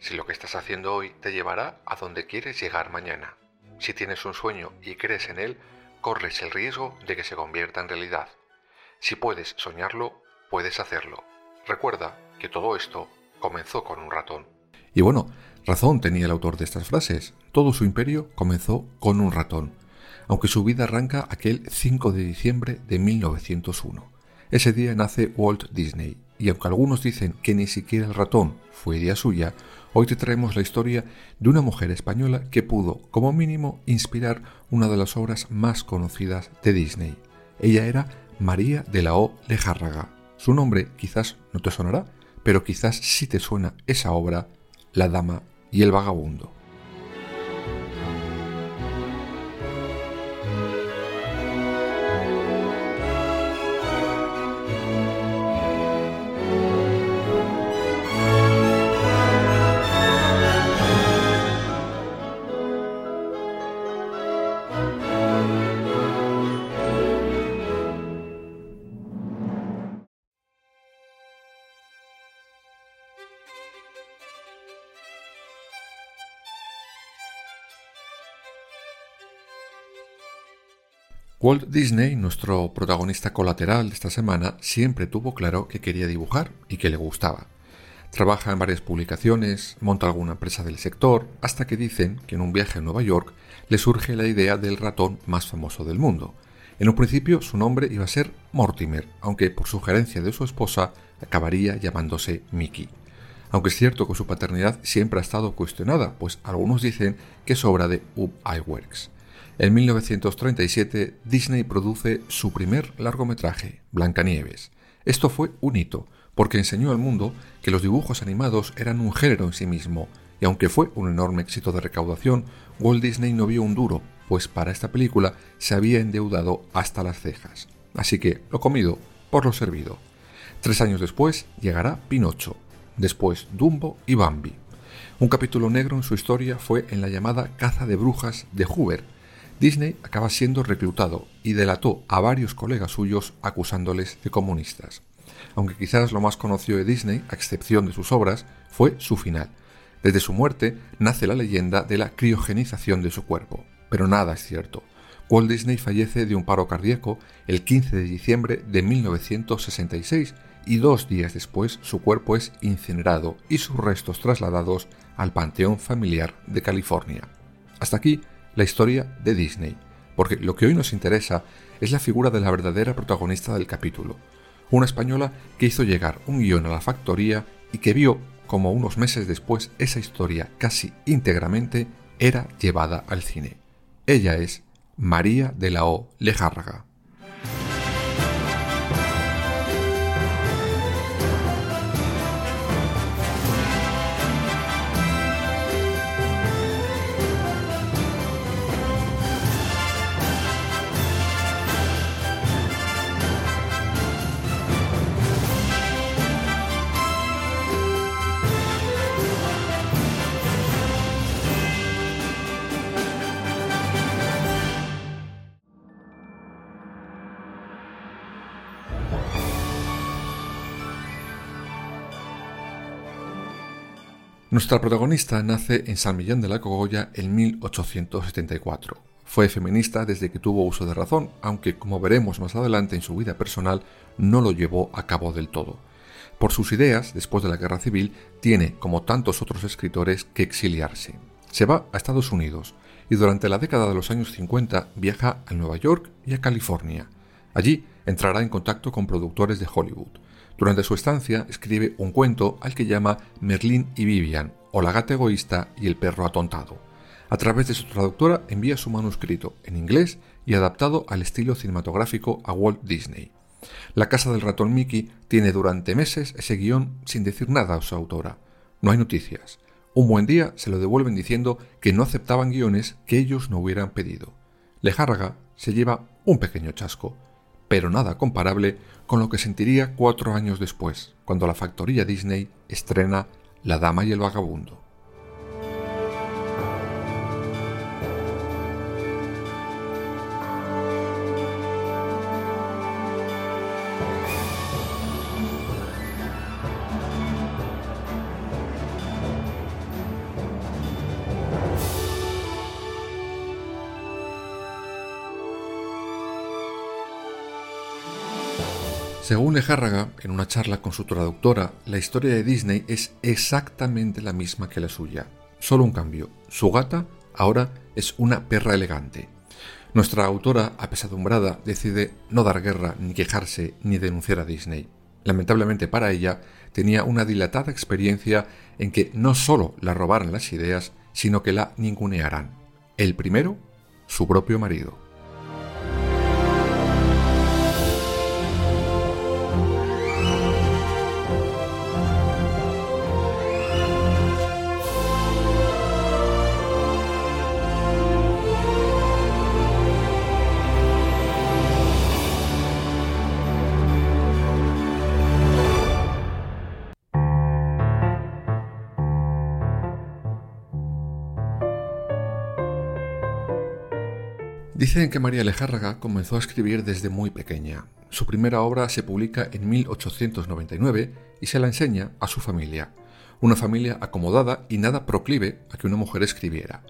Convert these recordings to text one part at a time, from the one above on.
Si lo que estás haciendo hoy te llevará a donde quieres llegar mañana. Si tienes un sueño y crees en él, corres el riesgo de que se convierta en realidad. Si puedes soñarlo, puedes hacerlo. Recuerda que todo esto comenzó con un ratón. Y bueno, razón tenía el autor de estas frases. Todo su imperio comenzó con un ratón, aunque su vida arranca aquel 5 de diciembre de 1901. Ese día nace Walt Disney, y aunque algunos dicen que ni siquiera el ratón fue idea suya, hoy te traemos la historia de una mujer española que pudo, como mínimo, inspirar una de las obras más conocidas de Disney. Ella era María de la O. Lejárraga. Su nombre quizás no te sonará, pero quizás sí te suena esa obra, La Dama y el Vagabundo. Walt Disney, nuestro protagonista colateral de esta semana, siempre tuvo claro que quería dibujar y que le gustaba. Trabaja en varias publicaciones, monta alguna empresa del sector, hasta que dicen que en un viaje a Nueva York le surge la idea del ratón más famoso del mundo. En un principio su nombre iba a ser Mortimer, aunque por sugerencia de su esposa acabaría llamándose Mickey. Aunque es cierto que su paternidad siempre ha estado cuestionada, pues algunos dicen que es obra de Ub Iwerks. En 1937 Disney produce su primer largometraje, Blancanieves. Esto fue un hito, porque enseñó al mundo que los dibujos animados eran un género en sí mismo, y aunque fue un enorme éxito de recaudación, Walt Disney no vio un duro, pues para esta película se había endeudado hasta las cejas. Así que lo comido por lo servido. Tres años después llegará Pinocho, después Dumbo y Bambi. Un capítulo negro en su historia fue en la llamada Caza de Brujas de Hoover, Disney acaba siendo reclutado y delató a varios colegas suyos acusándoles de comunistas. Aunque quizás lo más conocido de Disney, a excepción de sus obras, fue su final. Desde su muerte nace la leyenda de la criogenización de su cuerpo. Pero nada es cierto. Walt Disney fallece de un paro cardíaco el 15 de diciembre de 1966 y dos días después su cuerpo es incinerado y sus restos trasladados al Panteón Familiar de California. Hasta aquí la historia de Disney, porque lo que hoy nos interesa es la figura de la verdadera protagonista del capítulo, una española que hizo llegar un guion a la factoría y que vio como unos meses después esa historia casi íntegramente era llevada al cine. Ella es María de la O. Lejárraga. Nuestra protagonista nace en San Millán de la Cogolla en 1874. Fue feminista desde que tuvo uso de razón, aunque como veremos más adelante en su vida personal no lo llevó a cabo del todo. Por sus ideas, después de la guerra civil, tiene, como tantos otros escritores, que exiliarse. Se va a Estados Unidos y durante la década de los años 50 viaja a Nueva York y a California. Allí entrará en contacto con productores de Hollywood. Durante su estancia escribe un cuento al que llama Merlín y Vivian, o la gata egoísta y el perro atontado. A través de su traductora envía su manuscrito en inglés y adaptado al estilo cinematográfico a Walt Disney. La casa del ratón Mickey tiene durante meses ese guion sin decir nada a su autora. No hay noticias. Un buen día se lo devuelven diciendo que no aceptaban guiones que ellos no hubieran pedido. Lejárraga se lleva un pequeño chasco, pero nada comparable con lo que sentiría cuatro años después, cuando la factoría Disney estrena La Dama y el Vagabundo. Según Lejárraga, en una charla con su traductora, la historia de Disney es exactamente la misma que la suya. Solo un cambio. Su gata ahora es una perra elegante. Nuestra autora, apesadumbrada, decide no dar guerra, ni quejarse, ni denunciar a Disney. Lamentablemente para ella, tenía una dilatada experiencia en que no solo la robaran las ideas, sino que la ningunearán. El primero, su propio marido. Dicen que María Lejárraga comenzó a escribir desde muy pequeña. Su primera obra se publica en 1899 y se la enseña a su familia, una familia acomodada y nada proclive a que una mujer escribiera.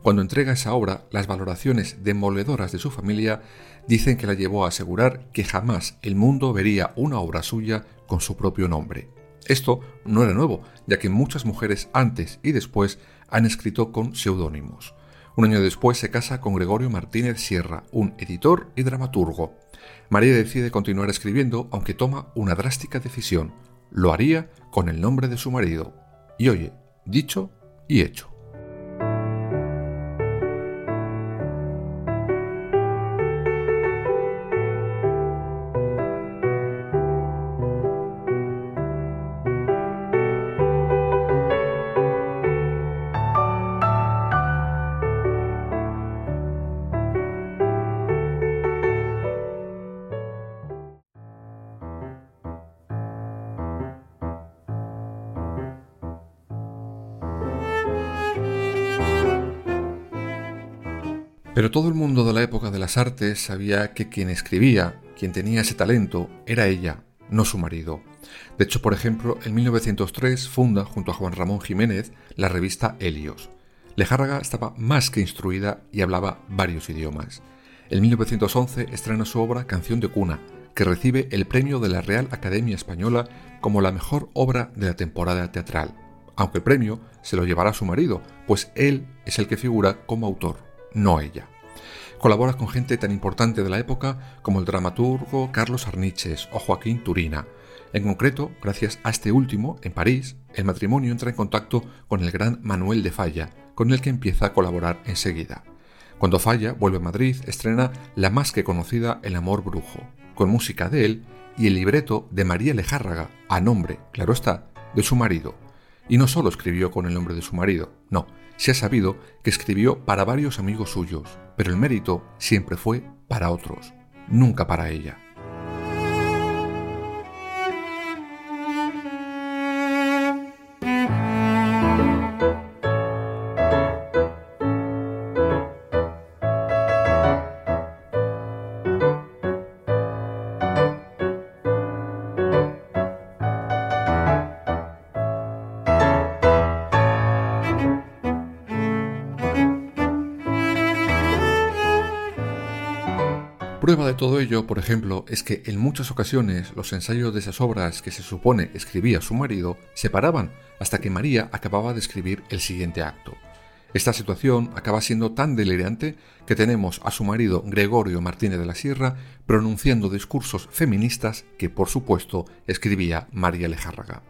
Cuando entrega esa obra, las valoraciones demoledoras de su familia dicen que la llevó a asegurar que jamás el mundo vería una obra suya con su propio nombre. Esto no era nuevo, ya que muchas mujeres antes y después han escrito con seudónimos. Un año después se casa con Gregorio Martínez Sierra, un editor y dramaturgo. María decide continuar escribiendo, aunque toma una drástica decisión. Lo haría con el nombre de su marido. Y oye, dicho y hecho. Pero todo el mundo de la época de las artes sabía que quien escribía, quien tenía ese talento, era ella, no su marido. De hecho, por ejemplo, en 1903 funda, junto a Juan Ramón Jiménez, la revista Helios. Lejárraga estaba más que instruida y hablaba varios idiomas. En 1911 estrena su obra Canción de Cuna, que recibe el premio de la Real Academia Española como la mejor obra de la temporada teatral, aunque el premio se lo llevará su marido, pues él es el que figura como autor no ella. Colabora con gente tan importante de la época como el dramaturgo Carlos Arniches o Joaquín Turina. En concreto, gracias a este último, en París, el matrimonio entra en contacto con el gran Manuel de Falla, con el que empieza a colaborar enseguida. Cuando Falla vuelve a Madrid, estrena la más que conocida El amor brujo, con música de él y el libreto de María Lejárraga, a nombre, claro está, de su marido. Y no solo escribió con el nombre de su marido, no, se ha sabido que escribió para varios amigos suyos, pero el mérito siempre fue para otros, nunca para ella. Prueba de todo ello, por ejemplo, es que en muchas ocasiones los ensayos de esas obras que se supone escribía su marido se paraban hasta que María acababa de escribir el siguiente acto. Esta situación acaba siendo tan delirante que tenemos a su marido Gregorio Martínez de la Sierra pronunciando discursos feministas que, por supuesto, escribía María Lejárraga.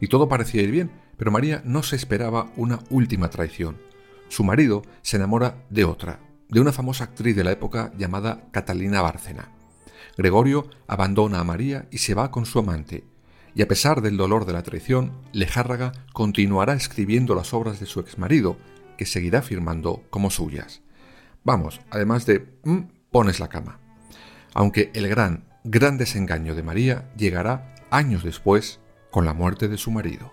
Y todo parecía ir bien, pero María no se esperaba una última traición. Su marido se enamora de otra, de una famosa actriz de la época llamada Catalina Bárcena. Gregorio abandona a María y se va con su amante, y a pesar del dolor de la traición, Lejárraga continuará escribiendo las obras de su exmarido, que seguirá firmando como suyas. Vamos, además de mm, pones la cama. Aunque el gran, gran desengaño de María llegará años después con la muerte de su marido.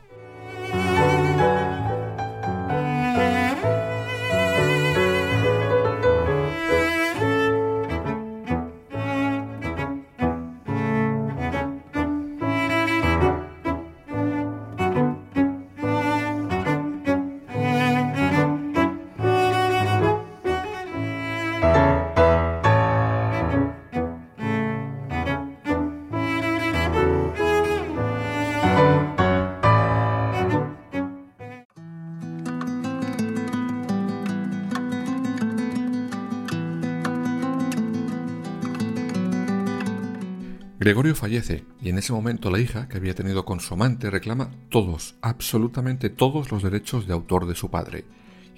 Gregorio fallece y en ese momento la hija que había tenido con su amante reclama todos, absolutamente todos los derechos de autor de su padre.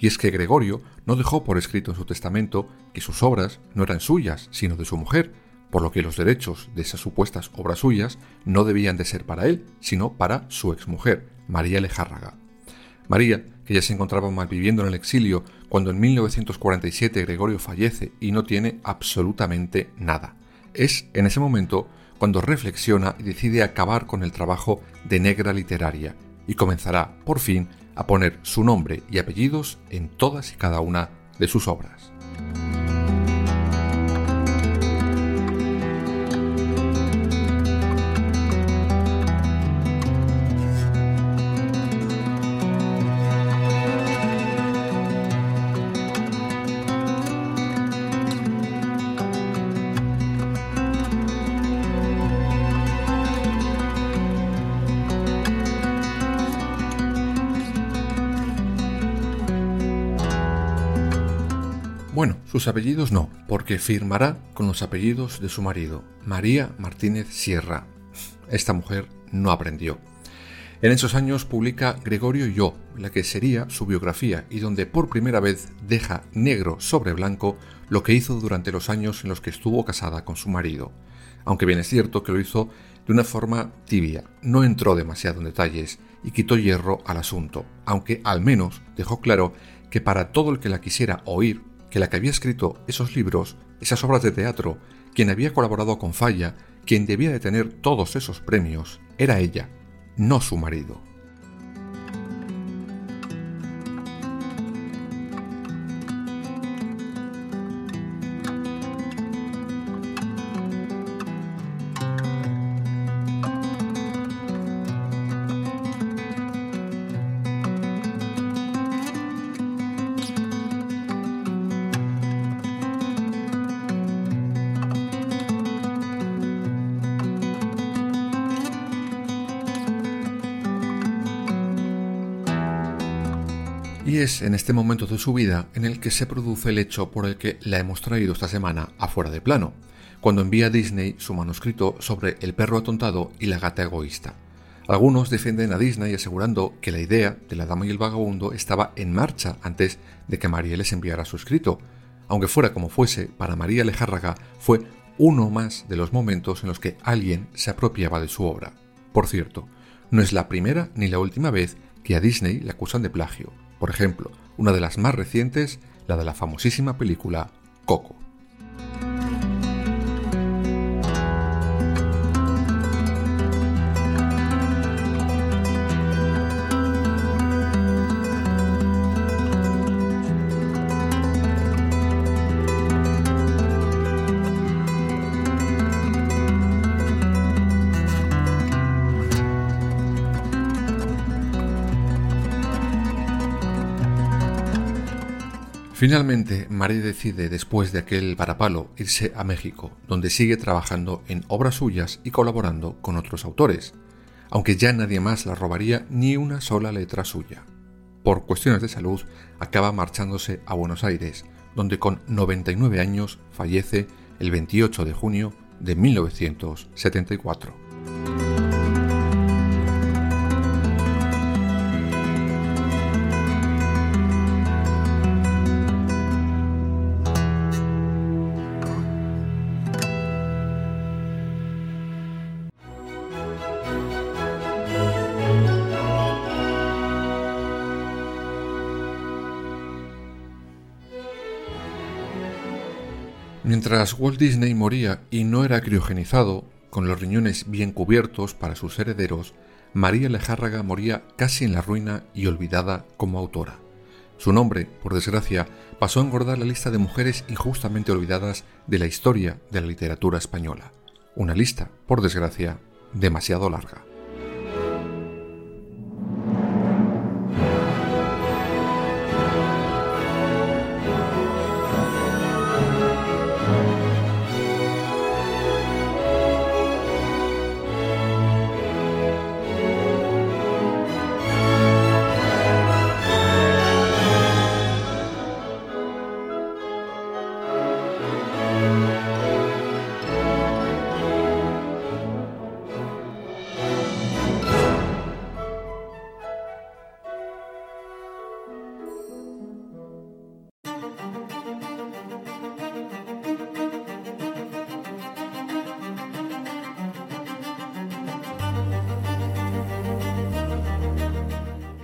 Y es que Gregorio no dejó por escrito en su testamento que sus obras no eran suyas, sino de su mujer, por lo que los derechos de esas supuestas obras suyas no debían de ser para él, sino para su exmujer, María Lejárraga. María, que ya se encontraba malviviendo en el exilio cuando en 1947 Gregorio fallece y no tiene absolutamente nada. Es en ese momento cuando reflexiona y decide acabar con el trabajo de negra literaria y comenzará, por fin, a poner su nombre y apellidos en todas y cada una de sus obras. Bueno, sus apellidos no, porque firmará con los apellidos de su marido, María Martínez Sierra. Esta mujer no aprendió. En esos años publica Gregorio yo, la que sería su biografía y donde por primera vez deja negro sobre blanco lo que hizo durante los años en los que estuvo casada con su marido. Aunque bien es cierto que lo hizo de una forma tibia, no entró demasiado en detalles y quitó hierro al asunto, aunque al menos dejó claro que para todo el que la quisiera oír que la que había escrito esos libros, esas obras de teatro, quien había colaborado con Falla, quien debía de tener todos esos premios, era ella, no su marido. Y es en este momento de su vida en el que se produce el hecho por el que la hemos traído esta semana afuera de plano, cuando envía a Disney su manuscrito sobre El perro atontado y la gata egoísta. Algunos defienden a Disney asegurando que la idea de la dama y el vagabundo estaba en marcha antes de que María les enviara su escrito. Aunque fuera como fuese, para María Lejárraga fue uno más de los momentos en los que alguien se apropiaba de su obra. Por cierto, no es la primera ni la última vez que a Disney le acusan de plagio. Por ejemplo, una de las más recientes, la de la famosísima película Coco. Finalmente, María decide, después de aquel varapalo, irse a México, donde sigue trabajando en obras suyas y colaborando con otros autores, aunque ya nadie más la robaría ni una sola letra suya. Por cuestiones de salud, acaba marchándose a Buenos Aires, donde con 99 años fallece el 28 de junio de 1974. Mientras Walt Disney moría y no era criogenizado, con los riñones bien cubiertos para sus herederos, María Lejárraga moría casi en la ruina y olvidada como autora. Su nombre, por desgracia, pasó a engordar la lista de mujeres injustamente olvidadas de la historia de la literatura española. Una lista, por desgracia, demasiado larga.